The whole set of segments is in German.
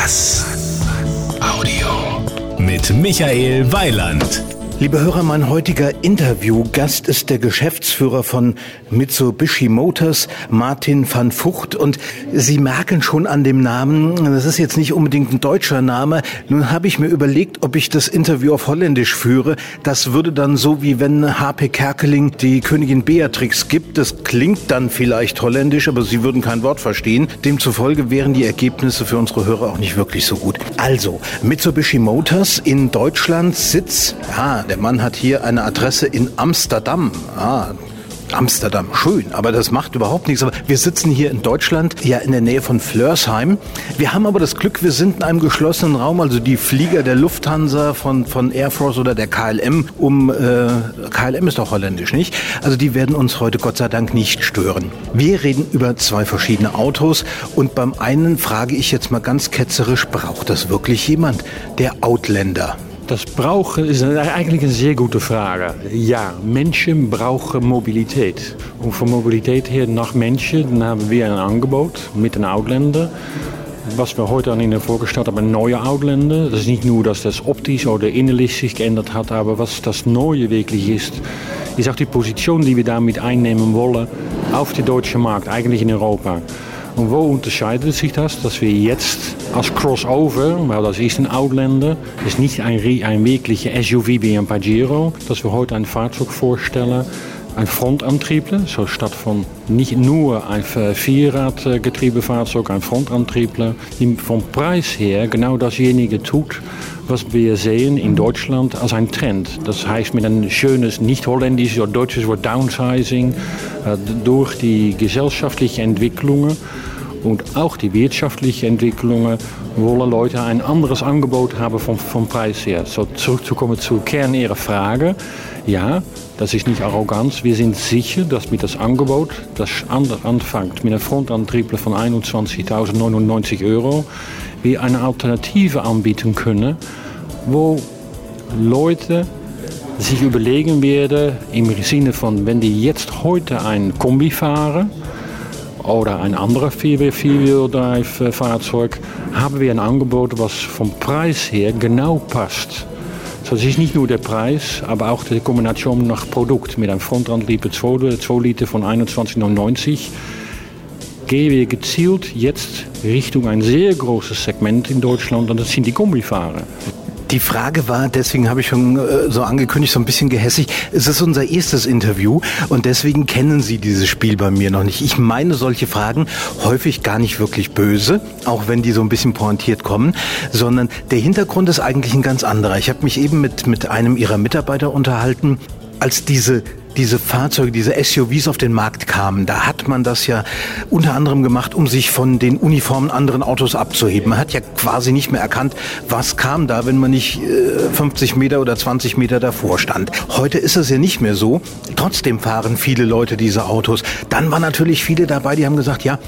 Bass. Audio. Mit Michael Weiland. Liebe Hörer, mein heutiger Interviewgast ist der Geschäftsführer von Mitsubishi Motors, Martin van Vught. Und Sie merken schon an dem Namen, das ist jetzt nicht unbedingt ein deutscher Name. Nun habe ich mir überlegt, ob ich das Interview auf Holländisch führe. Das würde dann so wie wenn H.P. Kerkeling die Königin Beatrix gibt. Das klingt dann vielleicht holländisch, aber Sie würden kein Wort verstehen. Demzufolge wären die Ergebnisse für unsere Hörer auch nicht wirklich so gut. Also, Mitsubishi Motors in Deutschland Sitz, ja, der Mann hat hier eine Adresse in Amsterdam. Ah, Amsterdam, schön, aber das macht überhaupt nichts. Aber wir sitzen hier in Deutschland, ja in der Nähe von Flörsheim. Wir haben aber das Glück, wir sind in einem geschlossenen Raum, also die Flieger der Lufthansa von, von Air Force oder der KLM, um äh, KLM ist doch holländisch, nicht? Also die werden uns heute Gott sei Dank nicht stören. Wir reden über zwei verschiedene Autos und beim einen frage ich jetzt mal ganz ketzerisch, braucht das wirklich jemand? Der Outlander. Das Brauchen ist eigentlich eine sehr gute Frage. Ja, Menschen brauchen Mobilität. Und von Mobilität her nach Menschen dann haben wir ein Angebot mit den Outländer. Was wir heute an Ihnen vorgestellt haben, ein neuer Outländer. Das ist nicht nur, dass das optisch oder innerlich geändert hat, aber was das Neue wirklich ist, ist auch die Position, die wir damit einnehmen wollen auf den deutschen Markt, eigentlich in Europa. Und wo unterscheidet sich das? Dass wir jetzt als Crossover, weil das ist ein Outlander, ist nicht ein, ein wirklicher SUV wie ein Pajero, dass wir heute ein Fahrzeug vorstellen, ein Frontantriebler, so statt von nicht nur ein Vierradgetriebefahrzeug, ein Frontantriebler, die vom Preis her genau dasjenige tut, was wir sehen in Deutschland als ein Trend. Das heißt mit ein schönes nicht holländisches oder deutsches Wort Downsizing durch die gesellschaftlichen Entwicklungen und auch die wirtschaftlichen Entwicklungen wollen Leute ein anderes Angebot haben vom, vom Preis her. So zurückzukommen zur Kern Ihrer Frage. Ja, das ist nicht Arroganz. Wir sind sicher, dass mit das Angebot, das anfängt mit einem Frontantriebler von 21.099 Euro, wir eine Alternative anbieten können, wo Leute sich überlegen werden, im Sinne von, wenn die jetzt heute ein Kombi fahren, oder ein anderes Vierwheel-Drive-Fahrzeug, haben wir ein Angebot, was vom Preis her genau passt. So, es ist nicht nur der Preis, aber auch die Kombination nach Produkt. Mit einem Frontantrieb 2 Liter von 21,99 gehen wir gezielt jetzt Richtung ein sehr großes Segment in Deutschland und das sind die Kombifahrer. Die Frage war, deswegen habe ich schon äh, so angekündigt, so ein bisschen gehässig. Es ist unser erstes Interview und deswegen kennen Sie dieses Spiel bei mir noch nicht. Ich meine solche Fragen häufig gar nicht wirklich böse, auch wenn die so ein bisschen pointiert kommen, sondern der Hintergrund ist eigentlich ein ganz anderer. Ich habe mich eben mit, mit einem Ihrer Mitarbeiter unterhalten, als diese diese Fahrzeuge, diese SUVs auf den Markt kamen, da hat man das ja unter anderem gemacht, um sich von den Uniformen anderen Autos abzuheben. Man hat ja quasi nicht mehr erkannt, was kam da, wenn man nicht 50 äh, Meter oder 20 Meter davor stand. Heute ist es ja nicht mehr so. Trotzdem fahren viele Leute diese Autos. Dann waren natürlich viele dabei, die haben gesagt, ja,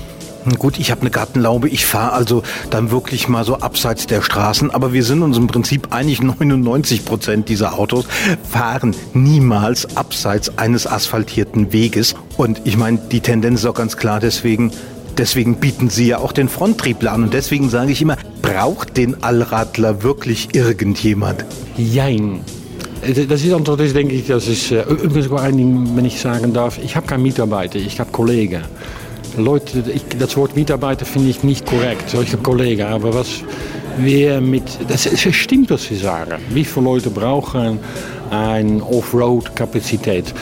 Gut, ich habe eine Gartenlaube, ich fahre also dann wirklich mal so abseits der Straßen, aber wir sind uns im Prinzip eigentlich 99 Prozent dieser Autos fahren niemals abseits eines asphaltierten Weges. Und ich meine, die Tendenz ist auch ganz klar, deswegen Deswegen bieten sie ja auch den Fronttriebler an. Und deswegen sage ich immer, braucht den Allradler wirklich irgendjemand? Jein. Das ist ist, denke ich, das ist äh, übrigens ein Ding, wenn ich sagen darf, ich habe keinen Mitarbeiter, ich habe Kollegen. Leute, ich, das Wort Mitarbeiter finde ich nicht korrekt, solche Kollegen, aber was wir mit, das, stimmt, was Sie sagen. Wie viele Leute brauchen eine Offroad-Kapazität?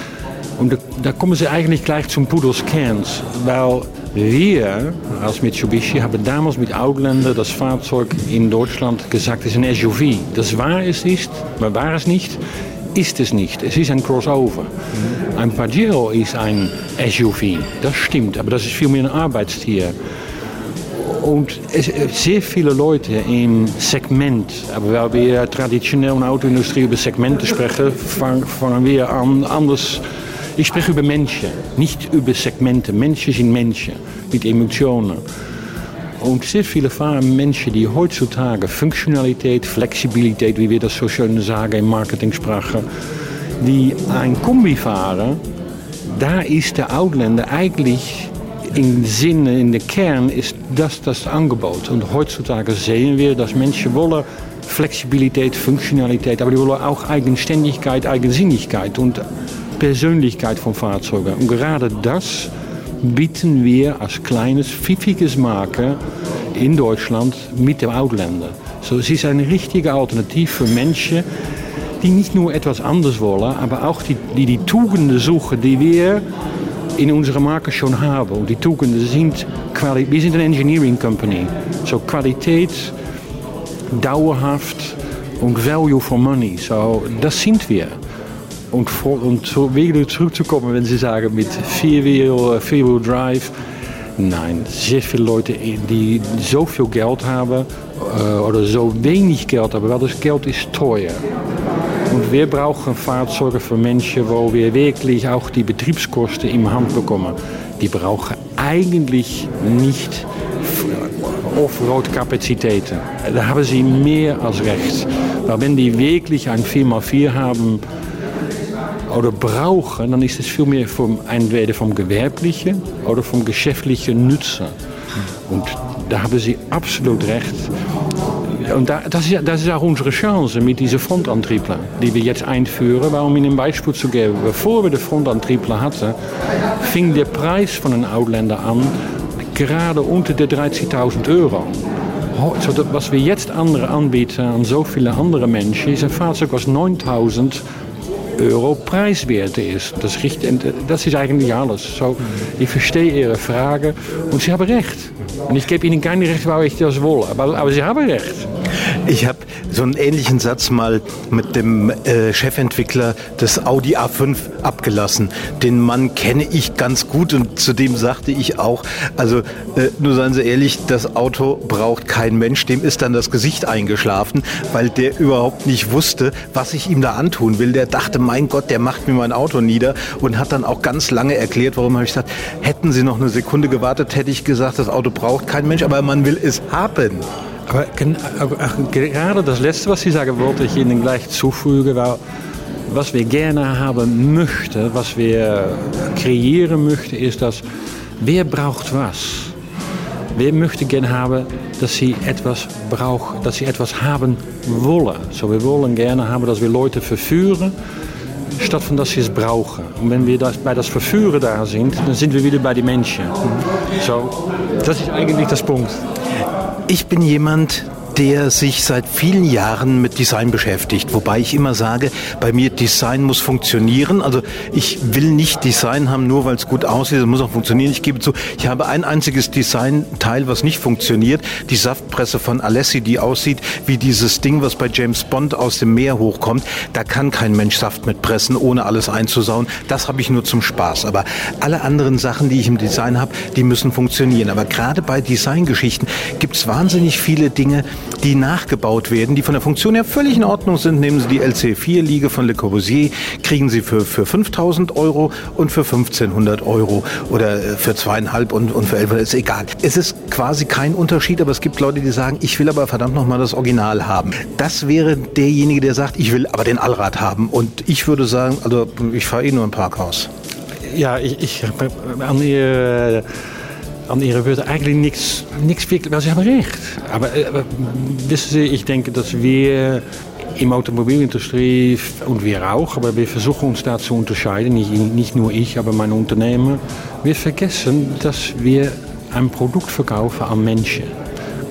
Und da, kommen Sie eigentlich gleich zum Pudels Kerns, weil wir als Mitsubishi haben damals mit Outlander das Fahrzeug in Deutschland gesagt, es ist ein SUV. Das war es nicht, aber war es nicht ist es nicht. Es ist ein Crossover. Ein Pajero ist ein SUV, das stimmt, aber das ist vielmehr ein Arbeitstier. Und es, sehr viele Leute im Segment, aber weil wir traditionell in der Autoindustrie über Segmente sprechen, fangen wir an anders. Ich spreche über Menschen, nicht über Segmente. Menschen sind Menschen mit Emotionen. Sehr viele fahren Menschen, die heutzutage Funktionalität, Flexibilität, wie wir das so schön sagen in Marketingsprache, die ein Kombi fahren, da ist der Outlander eigentlich im Sinne, in der Kern, ist das das Angebot. Und heutzutage sehen wir, dass Menschen wollen Flexibilität, Funktionalität, aber die wollen auch Eigenständigkeit, Eigensinnigkeit und Persönlichkeit von Fahrzeugen. Und gerade das bieten wir als kleines, pfiffiges Marke in Deutschland mit dem Outlander. So, es ist eine richtige Alternative für Menschen, die nicht nur etwas anders wollen, aber auch die die, die Tugenden suchen, die wir in unserer Marke schon haben. Die Tugenden sind, wir sind eine Engineering Company. So Qualität, dauerhaft und Value for Money. So, das sind wir. Und, und so wieder zurückzukommen, wenn Sie sagen mit Vierwheel, Vierwheel Drive. Nein, sehr viele Leute, die so viel Geld haben äh, oder so wenig Geld haben, weil das Geld ist teuer. Und wir brauchen Fahrzeuge für Menschen, wo wir wirklich auch die Betriebskosten im Hand bekommen. Die brauchen eigentlich nicht Offroad-Kapazitäten. Da haben sie mehr als recht. Weil wenn die wirklich ein 4x4 haben oder brauchen, dann ist es viel mehr vom, entweder vom gewerblichen oder vom geschäftlichen Nutzer. Und da haben sie absolut recht. Und da, das, ist, das ist auch unsere Chance mit diesen Frontantriebler, die wir jetzt einführen. Weil, um Ihnen ein Beispiel zu geben, bevor wir den Frontantriebler hatten, fing der Preis von einem Outlander an gerade unter de 30.000 Euro. So, was wir jetzt andere anbieten an so viele andere Menschen, ist ein Fahrzeug, was 9.000 Euro preiswert ist. Das, richt, das ist eigentlich alles. So, ich verstehe Ihre Frage und Sie haben recht. Und ich gebe Ihnen kein Recht, weil ich das will. Aber, aber Sie haben recht. Ich habe so einen ähnlichen Satz mal mit dem äh, Chefentwickler des Audi A5 abgelassen. Den Mann kenne ich ganz gut und zudem sagte ich auch, also äh, nur seien Sie ehrlich, das Auto braucht kein Mensch, dem ist dann das Gesicht eingeschlafen, weil der überhaupt nicht wusste, was ich ihm da antun will. Der dachte, mein Gott, der macht mir mein Auto nieder und hat dann auch ganz lange erklärt, warum habe ich gesagt, hätten Sie noch eine Sekunde gewartet, hätte ich gesagt, das Auto braucht kein Mensch, aber man will es haben. Aber gerade das Letzte, was Sie sagen, wollte ich Ihnen gleich zufügen, weil was wir gerne haben möchten, was wir kreieren möchten, ist, dass wer braucht was? Wer möchte gerne haben, dass sie etwas brauchen, dass sie etwas haben wollen? So, wir wollen gerne haben, dass wir Leute verführen, statt von dass sie es brauchen. Und wenn wir das, bei das Verführen da sind, dann sind wir wieder bei den Menschen. So, das ist eigentlich das Punkt. Ich bin jemand, der sich seit vielen Jahren mit Design beschäftigt. Wobei ich immer sage, bei mir Design muss funktionieren. Also ich will nicht Design haben, nur weil es gut aussieht. Es muss auch funktionieren. Ich gebe zu, ich habe ein einziges Designteil, was nicht funktioniert. Die Saftpresse von Alessi, die aussieht wie dieses Ding, was bei James Bond aus dem Meer hochkommt. Da kann kein Mensch Saft mit pressen, ohne alles einzusauen. Das habe ich nur zum Spaß. Aber alle anderen Sachen, die ich im Design habe, die müssen funktionieren. Aber gerade bei Designgeschichten gibt es wahnsinnig viele Dinge, die nachgebaut werden, die von der Funktion her völlig in Ordnung sind. Nehmen Sie die LC4-Liege von Le Corbusier, kriegen Sie für, für 5000 Euro und für 1500 Euro oder äh, für zweieinhalb und, und für 11, ist egal. Es ist quasi kein Unterschied, aber es gibt Leute, die sagen, ich will aber verdammt nochmal das Original haben. Das wäre derjenige, der sagt, ich will aber den Allrad haben. Und ich würde sagen, also ich fahre eh nur im Parkhaus. Ja, ich, ich an Ihr an ihre Würde eigentlich nichts, nichts wirklich, weil sie haben recht. Aber, aber wissen Sie, ich denke, dass wir im Automobilindustrie und wir auch, aber wir versuchen uns da zu unterscheiden, nicht, nicht nur ich, aber mein Unternehmen. Wir vergessen, dass wir ein Produkt verkaufen an Menschen.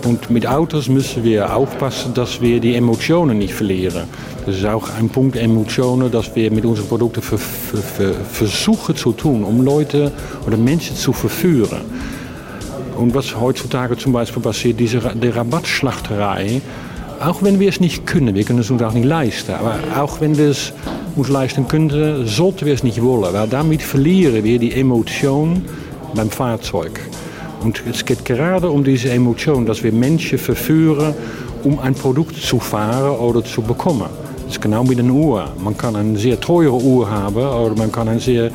Und mit Autos müssen wir aufpassen, dass wir die Emotionen nicht verlieren. Das ist auch ein Punkt Emotionen, dass wir mit unseren Produkten versuchen zu tun, um Leute oder Menschen zu verführen. Und was heutzutage zum Beispiel passiert, diese die Rabattschlachterei, auch wenn wir es nicht können, wir können es uns auch nicht leisten, aber auch wenn wir es uns leisten könnten, sollten wir es nicht wollen, weil damit verlieren wir die Emotion beim Fahrzeug. Und es geht gerade um diese Emotion, dass wir Menschen verführen, um ein Produkt zu fahren oder zu bekommen. Das ist genau wie eine Uhr. Man kann eine sehr teure Uhr haben oder man kann eine sehr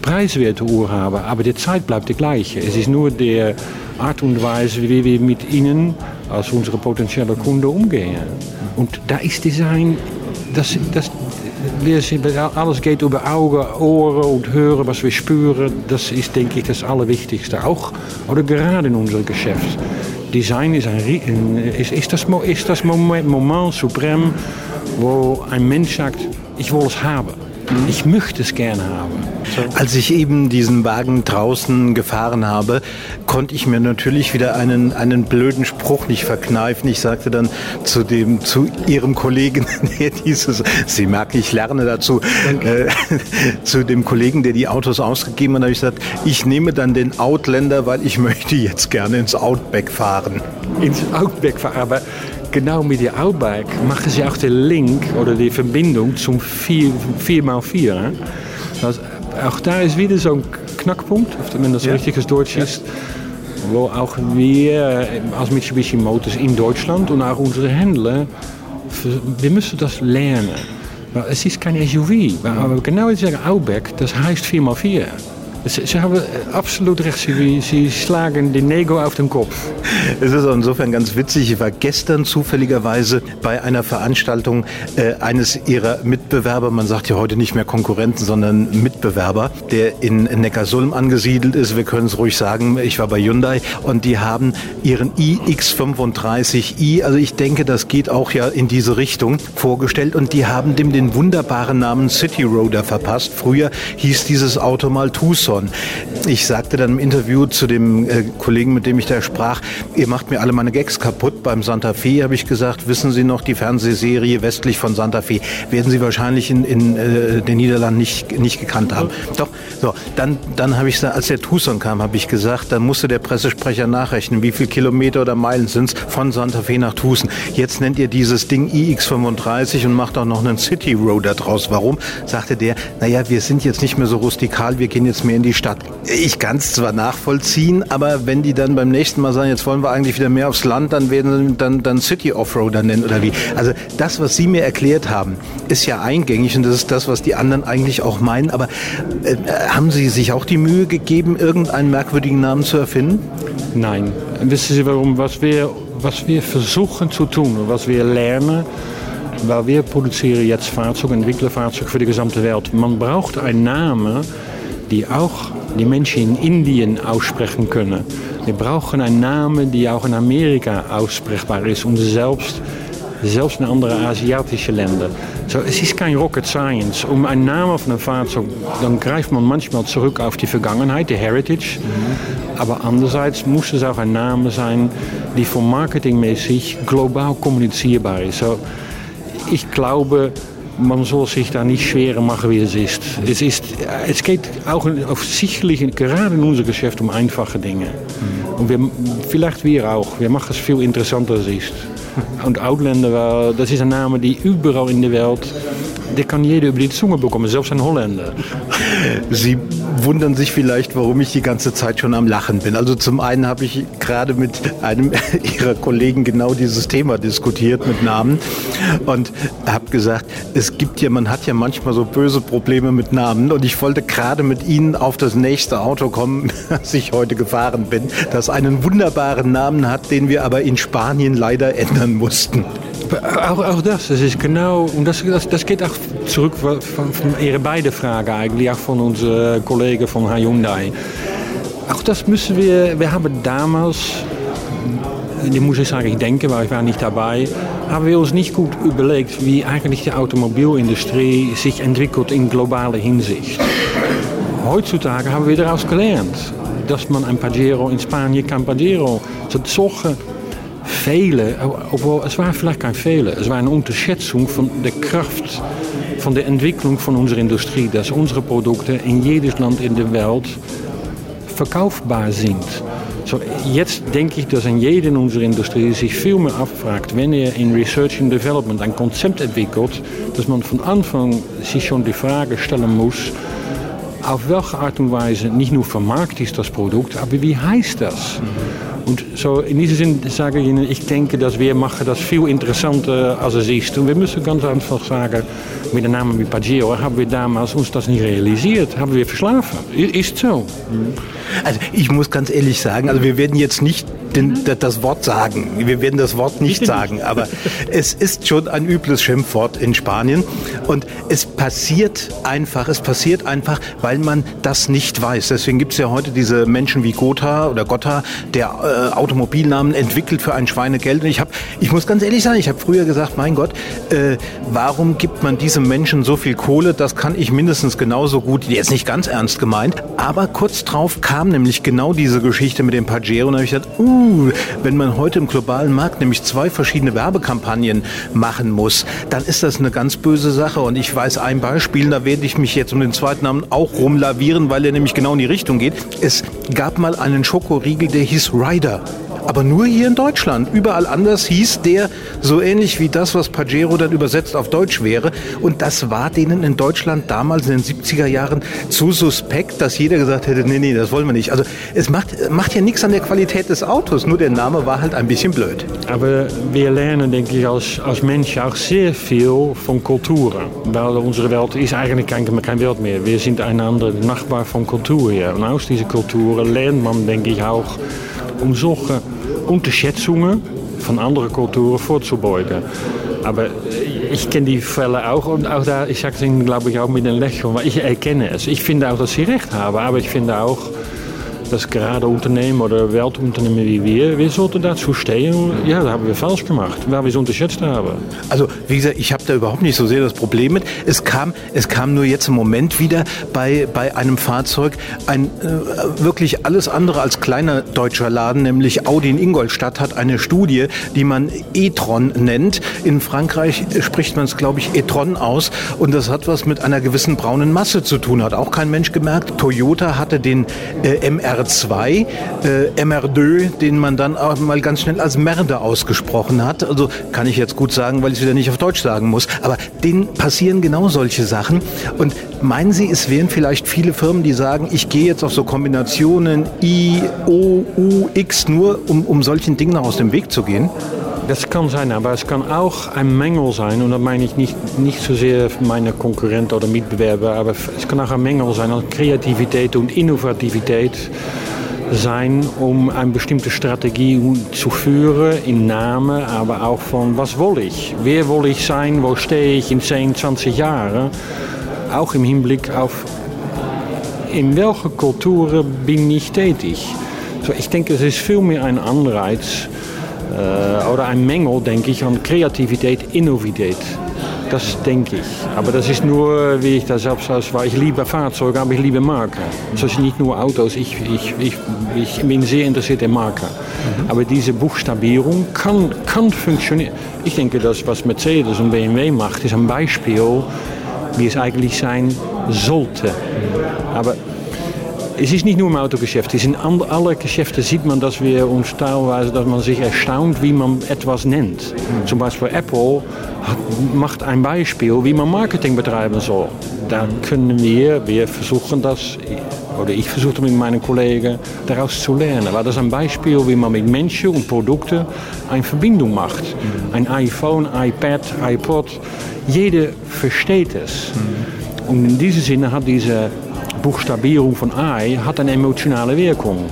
preiswerte Uhr haben, aber die Zeit bleibt die gleiche. Es ist nur der Art und Weise, wie wir mit ihnen als unsere potenziellen Kunden umgehen. Und da ist Design das, das, alles geht über Augen, Ohren und Hören, was wir spüren. Das ist, denke ich, das Allerwichtigste. Auch oder gerade in unserem Geschäft. Design ist, ein, ist, ist das, ist das Moment, Moment suprem, wo ein Mensch sagt, ich will es haben. Ich möchte es gerne haben. Als ich eben diesen Wagen draußen gefahren habe, konnte ich mir natürlich wieder einen, einen blöden Spruch nicht verkneifen. Ich sagte dann zu dem, zu ihrem Kollegen, der dieses, Sie merken, ich lerne dazu, äh, zu dem Kollegen, der die Autos ausgegeben hat, habe ich gesagt, ich nehme dann den Outlander, weil ich möchte jetzt gerne ins Outback fahren. Ins Outback fahren, aber genau mit der Outback machen sie auch den Link oder die Verbindung zum 4, 4x4. Also auch da ist wieder so ein Knackpunkt, wenn das ja. richtiges Deutsch ist, wo auch wir als Mitsubishi Motors in Deutschland und auch unsere Händler, wir müssen das lernen. Es ist kein SUV, aber genau wie sagen Outback, das heißt 4x4. Sie, Sie haben absolut recht, Sie, Sie schlagen den Nego auf den Kopf. Es ist insofern ganz witzig. Ich war gestern zufälligerweise bei einer Veranstaltung äh, eines Ihrer Mitbewerber, man sagt ja heute nicht mehr Konkurrenten, sondern Mitbewerber, der in Neckarsulm angesiedelt ist. Wir können es ruhig sagen, ich war bei Hyundai und die haben ihren iX35i, also ich denke, das geht auch ja in diese Richtung, vorgestellt und die haben dem den wunderbaren Namen City Roader verpasst. Früher hieß dieses Auto mal Tucson. Marathon. Ich sagte dann im Interview zu dem äh, Kollegen, mit dem ich da sprach, ihr macht mir alle meine Gags kaputt. Beim Santa Fe habe ich gesagt, wissen Sie noch die Fernsehserie westlich von Santa Fe? Werden Sie wahrscheinlich in, in äh, den Niederlanden nicht, nicht gekannt haben. Doch, so, dann, dann habe ich als der Tucson kam, habe ich gesagt, dann musste der Pressesprecher nachrechnen, wie viele Kilometer oder Meilen sind es von Santa Fe nach Tucson. Jetzt nennt ihr dieses Ding iX35 und macht auch noch einen City Roader draus. Warum? Sagte der, naja, wir sind jetzt nicht mehr so rustikal, wir gehen jetzt mehr in die Stadt. Ich kann es zwar nachvollziehen, aber wenn die dann beim nächsten Mal sagen, jetzt wollen wir eigentlich wieder mehr aufs Land, dann werden sie dann, dann City Offroader nennen oder wie. Also das, was Sie mir erklärt haben, ist ja eingängig und das ist das, was die anderen eigentlich auch meinen. Aber äh, haben Sie sich auch die Mühe gegeben, irgendeinen merkwürdigen Namen zu erfinden? Nein. Wissen Sie warum? Was wir, was wir versuchen zu tun was wir lernen, weil wir produzieren jetzt Fahrzeuge, entwickeln Fahrzeuge für die gesamte Welt. Man braucht einen Namen, die auch die Menschen in Indien aussprechen können. Wir brauchen einen Namen, die auch in Amerika aussprechbar ist und selbst, selbst in andere asiatische Länder. So, es ist kein Rocket Science. Um einen Namen von einem Fahrzeug, dann greift man manchmal zurück auf die Vergangenheit, die Heritage. Mhm. Aber andererseits muss es auch ein Name sein, die von marketingmäßig global kommunizierbar ist. So, ich glaube, man soll sich da nicht schwerer machen, wie es ist. Es, ist, es geht auch sicherlich gerade in unserem Geschäft um einfache Dinge. Und wir, vielleicht wir auch. Wir machen es viel interessanter, als es ist. Und Outlander, das ist ein Name, die überall in der Welt der kann jeder über die Zunge bekommen, selbst ein Holländer. Sie wundern sich vielleicht, warum ich die ganze Zeit schon am Lachen bin. Also zum einen habe ich gerade mit einem Ihrer Kollegen genau dieses Thema diskutiert mit Namen und habe gesagt, es gibt ja, man hat ja manchmal so böse Probleme mit Namen und ich wollte gerade mit Ihnen auf das nächste Auto kommen, das ich heute gefahren bin, das einen wunderbaren Namen hat, den wir aber in Spanien leider ändern mussten. Auch, auch das, das ist genau, und das, das, das geht auch zurück von, von Ihre beiden Fragen eigentlich, auch von unseren Kollegen von Hyundai. Auch das müssen wir, wir haben damals, die muss ich sagen, ich denke, weil ich war nicht dabei, haben wir uns nicht gut überlegt, wie eigentlich die Automobilindustrie sich entwickelt in globaler Hinsicht. Heutzutage haben wir daraus gelernt, dass man ein Pajero in Spanien kann Pajero. Solche Fehler, obwohl es war vielleicht kein Fehler, es war eine Unterschätzung von der Kraft von der Entwicklung von unserer Industrie, dass unsere Produkte in jedes Land in der Welt verkaufbar sind. So, jetzt denke ich, dass in jeder unserer Industrie sich viel mehr abfragt, wenn er in Research and Development ein Konzept entwickelt, dass man von Anfang sich schon die Frage stellen muss, auf welche Art und Weise nicht nur vermarkt ist das Produkt, aber wie heißt das? Und so in diesem Sinn sage ich Ihnen, ich denke, dass wir machen das viel interessanter als es ist. Und wir müssen ganz einfach sagen, mit dem Namen wie Pageo haben wir damals uns das nicht realisiert, haben wir verschlafen. Ist so. Also ich muss ganz ehrlich sagen, also wir werden jetzt nicht den, das Wort sagen. Wir werden das Wort nicht sagen, aber es ist schon ein übles Schimpfwort in Spanien. Und es passiert einfach, es passiert einfach, weil man das nicht weiß. Deswegen gibt es ja heute diese Menschen wie Gotha oder Gotha, der äh, Automobilnamen entwickelt für ein Schweinegeld. Und ich habe, ich muss ganz ehrlich sagen, ich habe früher gesagt, mein Gott, äh, warum gibt man diesem Menschen so viel Kohle? Das kann ich mindestens genauso gut, jetzt nicht ganz ernst gemeint, aber kurz drauf kam nämlich genau diese Geschichte mit dem Pajero und da habe ich gesagt, uh, wenn man heute im globalen Markt nämlich zwei verschiedene Werbekampagnen machen muss, dann ist das eine ganz böse Sache. Und ich weiß ein Beispiel, da werde ich mich jetzt um den zweiten Namen auch rumlavieren, weil er nämlich genau in die Richtung geht. Es gab mal einen Schokoriegel, der hieß Ryder aber nur hier in Deutschland. Überall anders hieß der so ähnlich wie das, was Pajero dann übersetzt auf Deutsch wäre. Und das war denen in Deutschland damals in den 70er Jahren zu suspekt, dass jeder gesagt hätte, nee, nee, das wollen wir nicht. Also es macht, macht ja nichts an der Qualität des Autos, nur der Name war halt ein bisschen blöd. Aber wir lernen, denke ich, als, als Menschen auch sehr viel von Kulturen. Weil unsere Welt ist eigentlich kein, kein Welt mehr. Wir sind einander Nachbar von Kultur hier. Und aus diesen Kulturen lernt man, denke ich, auch um solche Unterschätzungen von anderen Kulturen vorzubeugen. Aber ich kenne die Fälle auch und auch da, ich sage es Ihnen, glaube ich, auch mit einem Lächeln, weil ich erkenne es. Ich finde auch, dass Sie recht haben, aber ich finde auch, dass gerade Unternehmen oder Weltunternehmen wie wir, wir sollten dazu stehen. Ja, da haben wir falsch gemacht, weil wir es unterschätzt haben. Also, wie gesagt, ich habe da überhaupt nicht so sehr das Problem mit. Es kam, es kam nur jetzt im Moment wieder bei, bei einem Fahrzeug ein äh, wirklich alles andere als kleiner deutscher Laden, nämlich Audi in Ingolstadt hat eine Studie, die man e-tron nennt. In Frankreich spricht man es, glaube ich, e-tron aus und das hat was mit einer gewissen braunen Masse zu tun. Hat auch kein Mensch gemerkt. Toyota hatte den äh, MR MR2, äh, MR2, den man dann auch mal ganz schnell als Merde ausgesprochen hat. Also kann ich jetzt gut sagen, weil ich es wieder nicht auf Deutsch sagen muss. Aber denen passieren genau solche Sachen. Und meinen Sie, es wären vielleicht viele Firmen, die sagen, ich gehe jetzt auf so Kombinationen I, O, U, X nur, um, um solchen Dingen aus dem Weg zu gehen? Das kann sein, aber es kann auch ein Mängel sein. Und da meine ich nicht, nicht so sehr meine Konkurrenten oder Mitbewerber, aber es kann auch ein Mängel sein an Kreativität und Innovativität sein, um eine bestimmte Strategie zu führen, im Namen, aber auch von was will ich? Wer will ich sein? Wo stehe ich in 10, 20 Jahren? Auch im Hinblick auf, in welche Kulturen bin ich tätig? So, ich denke, es ist viel mehr ein Anreiz, äh, oder ein Mängel, denke ich, an Kreativität, Innovität. Das denke ich. Aber das ist nur, wie ich das selbst war. Ich liebe Fahrzeuge, aber ich liebe Marken. Das ist nicht nur Autos. Ich, ich, ich, ich bin sehr interessiert in Marken. Mhm. Aber diese Buchstabierung kann, kann funktionieren. Ich denke, das, was Mercedes und BMW macht, ist ein Beispiel, wie es eigentlich sein sollte. Aber es ist nicht nur im Autogeschäft, es in alle Geschäfte sieht man, dass wir uns teilweise, dass man sich erstaunt, wie man etwas nennt. Mhm. Zum Beispiel Apple hat, macht ein Beispiel, wie man Marketing betreiben soll. Da können wir, wir versuchen das, oder ich versuche mit meinen Kollegen daraus zu lernen. Weil das ist ein Beispiel, wie man mit Menschen und Produkten eine Verbindung macht. Ein iPhone, iPad, iPod, jeder versteht es. Mhm. Und in diesem Sinne hat diese Buchstabierung von AI hat eine emotionale Wirkung.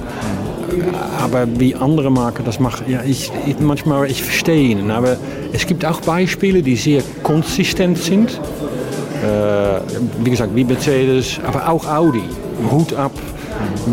Aber wie andere Marken das machen, ja, ich, ich, manchmal, ich verstehe ihn. Aber es gibt auch Beispiele, die sehr konsistent sind. Äh, wie gesagt, wie Mercedes, aber auch Audi. Hut ab,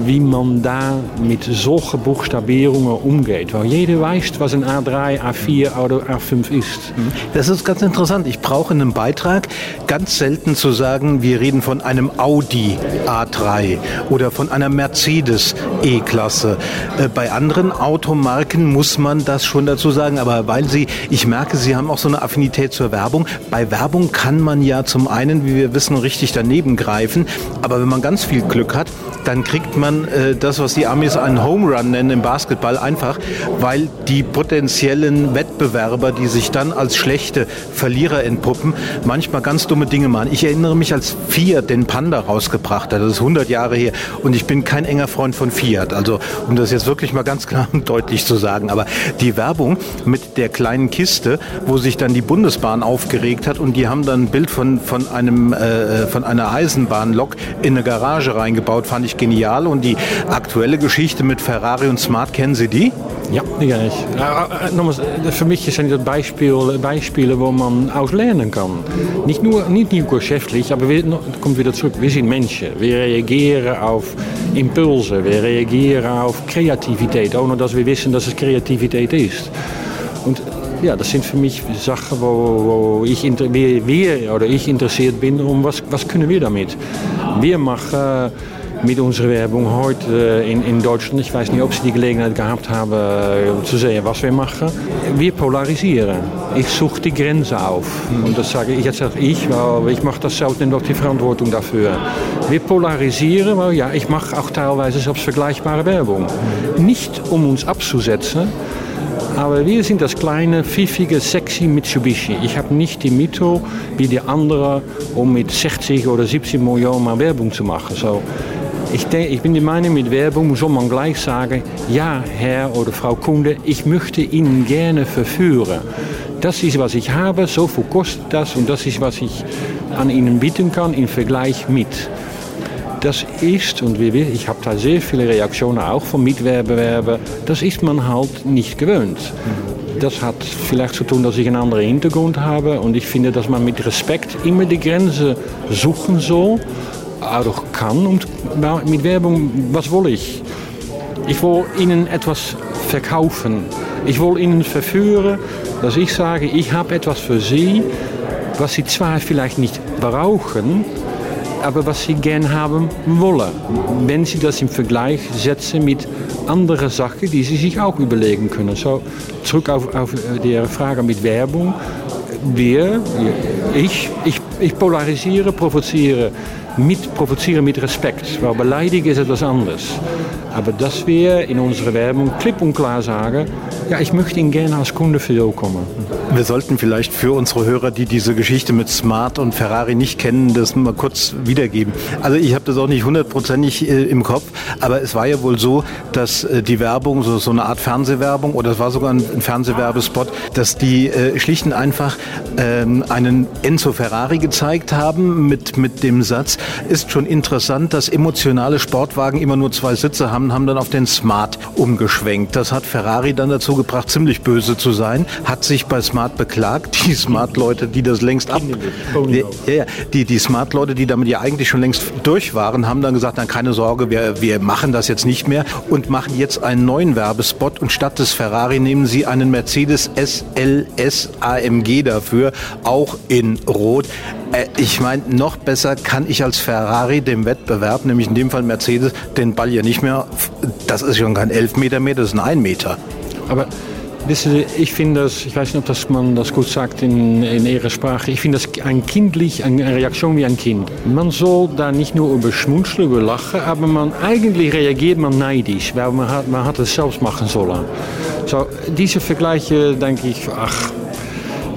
wie man da mit solchen Buchstabierungen umgeht. Weil jeder weiß, was ein A3, A4 oder A5 ist. Das ist ganz interessant. Ich brauche einen Beitrag, ganz selten zu sagen, wir reden von einem Audi A3 oder von einer Mercedes E-Klasse. Äh, bei anderen Automarken muss man das schon dazu sagen, aber weil Sie, ich merke, Sie haben auch so eine Affinität zur Werbung. Bei Werbung kann man ja zum einen, wie wir wissen, richtig daneben greifen, aber wenn man ganz viel Glück hat, dann kriegt man äh, das, was die Amis einen Home Run nennen im Basketball, einfach, weil die potenziellen Wettbewerber, die sich dann als schlechte Verlierer entpuppen, manchmal ganz dumme Dinge machen. Ich erinnere mich, als Fiat den Panda rausgebracht hat, das ist 100 Jahre her, und ich bin kein enger Freund von Fiat, also um das jetzt wirklich mal ganz klar und deutlich zu sagen, aber die Werbung mit der kleinen Kiste, wo sich dann die Bundesbahn aufgeregt hat und die haben dann ein Bild von, von, einem, äh, von einer Eisenbahnlok in eine Garage reingebaut, fand ich genial. Und die aktuelle Geschichte mit Ferrari und Smart, kennen Sie die? Ja, die ken ich. Äh, nogmaals, für mich sind das Beispiele, Beispiele, wo man aus lernen kann. Nicht nur, nicht nur geschäftlich, aber wir, kommt wieder zurück. Wir sind Menschen. Wir reagieren auf Impulse. Wir reagieren auf Kreativität, ohne dass wir wissen, dass es Kreativität ist. Und ja, das sind für mich Sachen, wo, wo ich, wir, oder ich interessiert bin, um was, was können wir damit. Wir machen mit unserer Werbung heute in, in Deutschland, ich weiß nicht, ob Sie die Gelegenheit gehabt haben, zu sehen, was wir machen. Wir polarisieren. Ich suche die Grenze auf. Und das sage ich, jetzt sage ich, weil ich mache das selbst und auch die Verantwortung dafür. Wir polarisieren, weil ja, ich mache auch teilweise selbst vergleichbare Werbung. Nicht um uns abzusetzen, aber wir sind das kleine, pfiffige, sexy Mitsubishi. Ich habe nicht die Mittel wie die anderen, um mit 60 oder 70 Millionen mal Werbung zu machen. So, ich, denk, ich bin der Meinung, mit Werbung soll man gleich sagen, ja, Herr oder Frau Kunde, ich möchte Ihnen gerne verführen. Das ist, was ich habe, so viel kostet das und das ist, was ich an Ihnen bieten kann im Vergleich mit. Das ist, und ich habe da sehr viele Reaktionen auch von Mitwettbewerben, das ist man halt nicht gewöhnt. Das hat vielleicht zu tun, dass ich einen anderen Hintergrund habe und ich finde, dass man mit Respekt immer die Grenze suchen soll auch kann. Und mit Werbung, was will ich? Ich will Ihnen etwas verkaufen. Ich will Ihnen verführen, dass ich sage, ich habe etwas für Sie, was Sie zwar vielleicht nicht brauchen, aber was Sie gern haben wollen. Wenn Sie das im Vergleich setzen mit anderen Sachen, die Sie sich auch überlegen können. So, zurück auf, auf die Frage mit Werbung. Wir, ich, ich, ich polarisiere, provoziere mit provozieren mit Respekt. Weil beleidigen ist etwas anderes. Aber dass wir in unserer Werbung klipp und klar sagen, ja, ich möchte ihn gerne als Kunde für Sie kommen. Wir sollten vielleicht für unsere Hörer, die diese Geschichte mit Smart und Ferrari nicht kennen, das mal kurz wiedergeben. Also ich habe das auch nicht hundertprozentig äh, im Kopf, aber es war ja wohl so, dass äh, die Werbung, so, so eine Art Fernsehwerbung oder es war sogar ein, Fernsehwerbespot, dass die äh, schlicht und einfach ähm, einen Enzo Ferrari gezeigt haben mit, mit dem Satz, ist schon interessant, dass emotionale Sportwagen immer nur zwei Sitze haben, haben dann auf den Smart umgeschwenkt. Das hat Ferrari dann dazu gebracht, ziemlich böse zu sein, hat sich bei Smart beklagt. Die Smart-Leute, die das längst ab... Die, ja, die, die Smart-Leute, die damit ja eigentlich schon längst durch waren, haben dann gesagt, na, keine Sorge, wir, wir machen das jetzt nicht mehr und machen jetzt einen neuen Werbespot und statt des Ferrari nehmen sie einen Mercedes SLS AMG dafür, auch in Rot. Äh, ich meine, noch besser kann ich als Ferrari dem Wettbewerb, nämlich in dem Fall Mercedes, den Ball ja nicht mehr, das ist schon kein Elfmeter mehr, das ist ein Einmeter. Aber wissen Sie, ich finde das, ich weiß nicht, ob das man das gut sagt in, in Ihrer Sprache, ich finde das ein kindlich, eine Reaktion wie ein Kind. Man soll da nicht nur über schmunzeln, über lachen, aber man, eigentlich reagiert man neidisch, weil man hat, man hat es selbst machen sollen. So, diese Vergleiche denke ich, ach,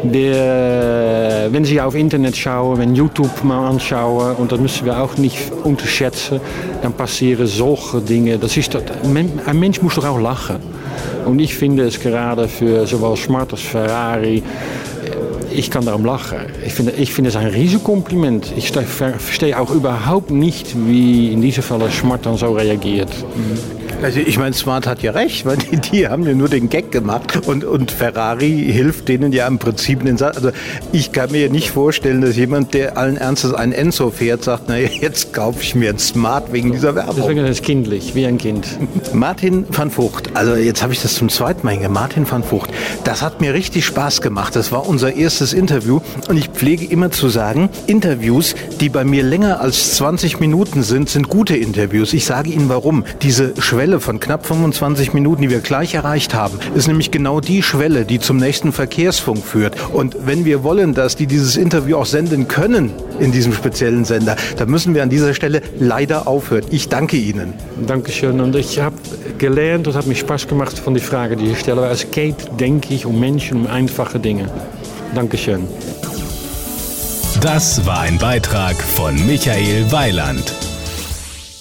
der, wenn Sie auf Internet schauen, wenn YouTube mal anschauen, und das müssen wir auch nicht unterschätzen, dann passieren solche Dinge. Das ist das, ein Mensch muss doch auch lachen. Und ich finde es gerade für sowohl Smart als Ferrari, ich kann darum lachen. Ich finde, ich finde es ein Riesenkompliment. Ich verstehe auch überhaupt nicht, wie in diesem Fall Smart dann so reagiert. Mhm. Also ich meine, Smart hat ja recht, weil die, die haben ja nur den Gag gemacht und, und Ferrari hilft denen ja im Prinzip den Satz. Also ich kann mir nicht vorstellen, dass jemand, der allen Ernstes ein Enzo fährt, sagt, naja, jetzt kaufe ich mir ein Smart wegen dieser Werbung. Deswegen ist es kindlich, wie ein Kind. Martin van Vucht, also jetzt habe ich das zum zweiten Mal hingekriegt. Martin van Vucht, das hat mir richtig Spaß gemacht. Das war unser erstes Interview und ich pflege immer zu sagen, Interviews, die bei mir länger als 20 Minuten sind, sind gute Interviews. Ich sage Ihnen warum. Diese Schwelle Schwelle von knapp 25 Minuten, die wir gleich erreicht haben, ist nämlich genau die Schwelle, die zum nächsten Verkehrsfunk führt. Und wenn wir wollen, dass die dieses Interview auch senden können in diesem speziellen Sender, dann müssen wir an dieser Stelle leider aufhören. Ich danke Ihnen. Dankeschön. Und ich habe gelernt, es hat mir Spaß gemacht von die Frage, die ich stelle. Es geht, denke ich, um Menschen, um einfache Dinge. Dankeschön. Das war ein Beitrag von Michael Weiland.